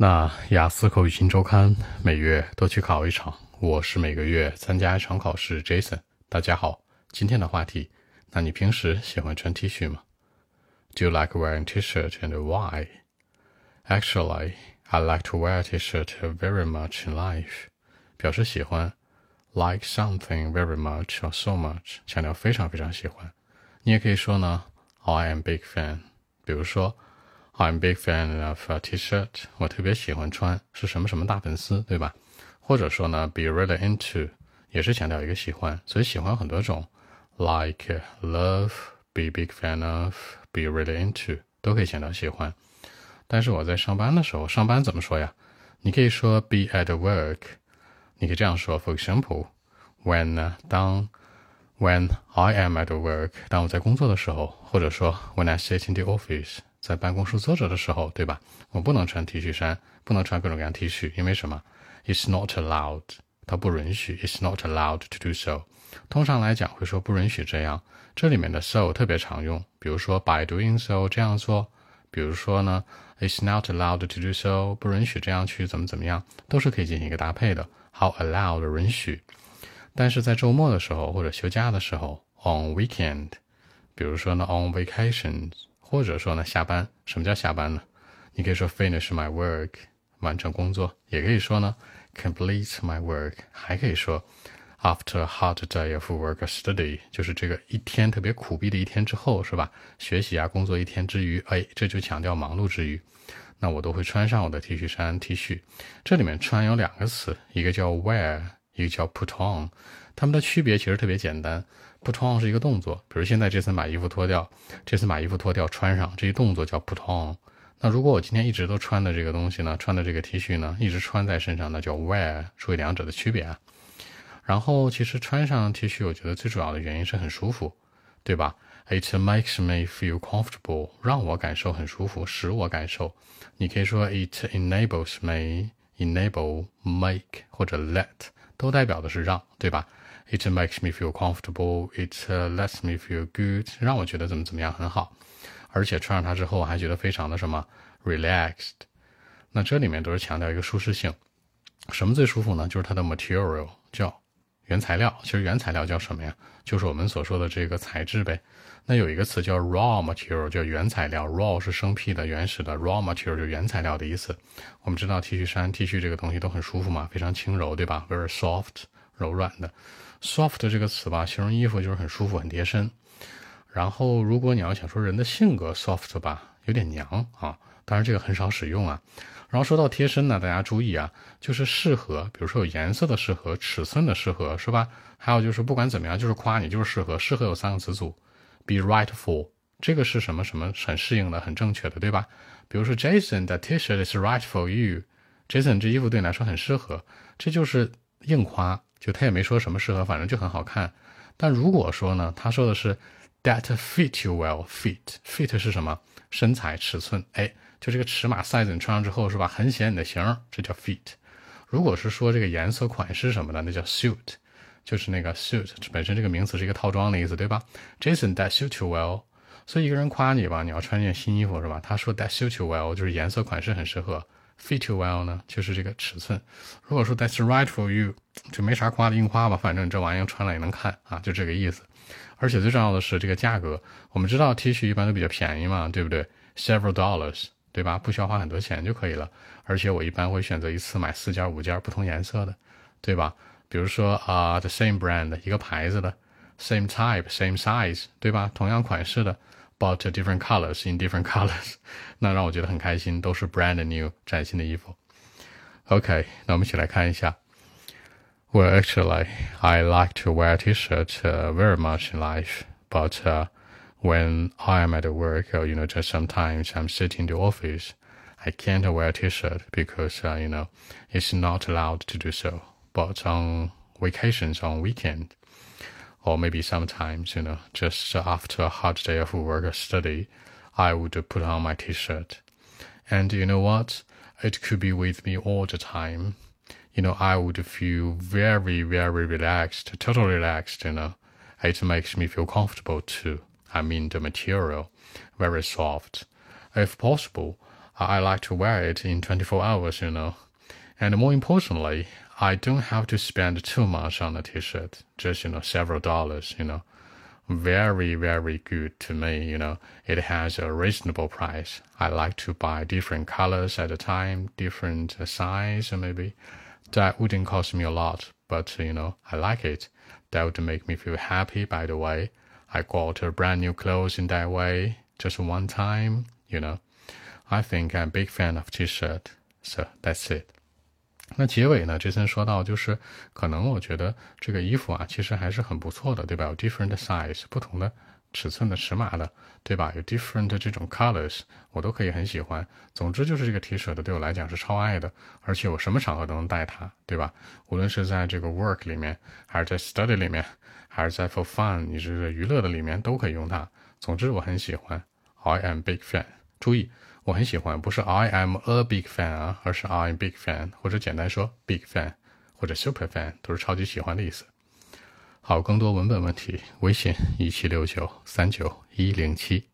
那雅思口语新周刊每月都去考一场，我是每个月参加一场考试。Jason，大家好，今天的话题，那你平时喜欢穿 T 恤吗？Do you like wearing T-shirt and why? Actually, I like to wear T-shirt very much in life. 表示喜欢，like something very much or so much，强调非常非常喜欢。你也可以说呢，I am big fan。比如说。I'm big fan of a T-shirt。我特别喜欢穿，是什么什么大粉丝，对吧？或者说呢，be really into，也是强调一个喜欢。所以喜欢很多种，like love, be big fan of, be really into，都可以强调喜欢。但是我在上班的时候，上班怎么说呀？你可以说 be at work。你可以这样说，for example，when 当 when I am at work，当我在工作的时候，或者说 when I sit in the office。 在办公室坐着的时候，对吧？我不能穿 T 恤衫，不能穿各种各样 T 恤，因为什么？It's not allowed，它不允许。It's not allowed to do so。通常来讲会说不允许这样。这里面的 so 特别常用，比如说 by doing so 这样做，比如说呢，It's not allowed to do so，不允许这样去怎么怎么样，都是可以进行一个搭配的。How allowed 允许。但是在周末的时候或者休假的时候，on weekend，比如说呢，on vacations。或者说呢，下班，什么叫下班呢？你可以说 finish my work，完成工作，也可以说呢 complete my work，还可以说 after a hard day of work study，就是这个一天特别苦逼的一天之后，是吧？学习啊，工作一天之余，哎，这就强调忙碌之余，那我都会穿上我的 T 恤衫 T 恤。这里面穿有两个词，一个叫 wear，一个叫 put on，它们的区别其实特别简单。put on 是一个动作，比如现在这次把衣服脱掉，这次把衣服脱掉穿上，这一动作叫 put on。那如果我今天一直都穿的这个东西呢，穿的这个 T 恤呢，一直穿在身上，那叫 wear。注意两者的区别啊。然后其实穿上 T 恤，我觉得最主要的原因是很舒服，对吧？It makes me feel comfortable，让我感受很舒服，使我感受。你可以说 it enables me，enable make 或者 let 都代表的是让，对吧？It makes me feel comfortable. It lets me feel good. 让我觉得怎么怎么样很好，而且穿上它之后还觉得非常的什么 relaxed。那这里面都是强调一个舒适性。什么最舒服呢？就是它的 material 叫原材料。其实原材料叫什么呀？就是我们所说的这个材质呗。那有一个词叫 raw material，叫原材料。raw 是生僻的、原始的，raw material 就原材料的意思。我们知道 T 恤衫、T 恤这个东西都很舒服嘛，非常轻柔，对吧？Very soft，柔软的。soft 这个词吧，形容衣服就是很舒服、很贴身。然后，如果你要想说人的性格 soft 吧，有点娘啊，当然这个很少使用啊。然后说到贴身呢，大家注意啊，就是适合，比如说有颜色的适合、尺寸的适合，是吧？还有就是不管怎么样，就是夸你就是适合。适合有三个词组，be right for，这个是什么什么很适应的、很正确的，对吧？比如说 Jason 的 T-shirt is right for you，Jason 这衣服对你来说很适合，这就是硬夸。就他也没说什么适合，反正就很好看。但如果说呢，他说的是 that fit you well，fit，fit 是什么？身材尺寸，哎，就这个尺码 size 你穿上之后是吧，很显你的型，这叫 fit。如果是说这个颜色款式什么的，那叫 suit，就是那个 suit 本身这个名词是一个套装的意思，对吧？Jason that suit you well。所以一个人夸你吧，你要穿件新衣服是吧？他说 that suit you well，就是颜色款式很适合。Fit you well 呢，就是这个尺寸。如果说 That's right for you，就没啥夸的硬夸吧，反正这玩意儿穿了也能看啊，就这个意思。而且最重要的是这个价格，我们知道 T 恤一般都比较便宜嘛，对不对？Several dollars，对吧？不需要花很多钱就可以了。而且我一般会选择一次买四件、五件不同颜色的，对吧？比如说啊，the same brand 一个牌子的，same type，same size，对吧？同样款式的。Bought different colors in different colors，那让我觉得很开心，都是 brand new 崭新的衣服。OK，那我们一起来看一下。Well, actually, I like to wear t-shirt uh, very much in life, but uh, when I am at work, or, you know, just sometimes I'm sitting in the office, I can't wear a t-shirt because, uh, you know, it's not allowed to do so. But on vacations, on weekend, or maybe sometimes, you know, just after a hard day of work or study, I would put on my t-shirt. And you know what? It could be with me all the time. You know, I would feel very, very relaxed, totally relaxed, you know. It makes me feel comfortable too. I mean, the material, very soft. If possible, I like to wear it in 24 hours, you know. And more importantly, I don't have to spend too much on a t-shirt, just, you know, several dollars, you know. Very, very good to me, you know. It has a reasonable price. I like to buy different colors at a time, different size maybe. That wouldn't cost me a lot, but, you know, I like it. That would make me feel happy, by the way. I got a brand new clothes in that way, just one time, you know. I think I'm a big fan of t-shirt. So that's it. 那结尾呢？杰森说到，就是可能我觉得这个衣服啊，其实还是很不错的，对吧？有 different size，不同的尺寸的尺码的，对吧？有 different 这种 colors，我都可以很喜欢。总之就是这个 T 恤的对我来讲是超爱的，而且我什么场合都能带它，对吧？无论是在这个 work 里面，还是在 study 里面，还是在 for fun，你这个娱乐的里面都可以用它。总之我很喜欢，I am big fan。注意。我很喜欢，不是 I am a big fan 啊，而是 I am big fan，或者简单说 big fan，或者 super fan，都是超级喜欢的意思。好，更多文本问题，微信一七六九三九一零七。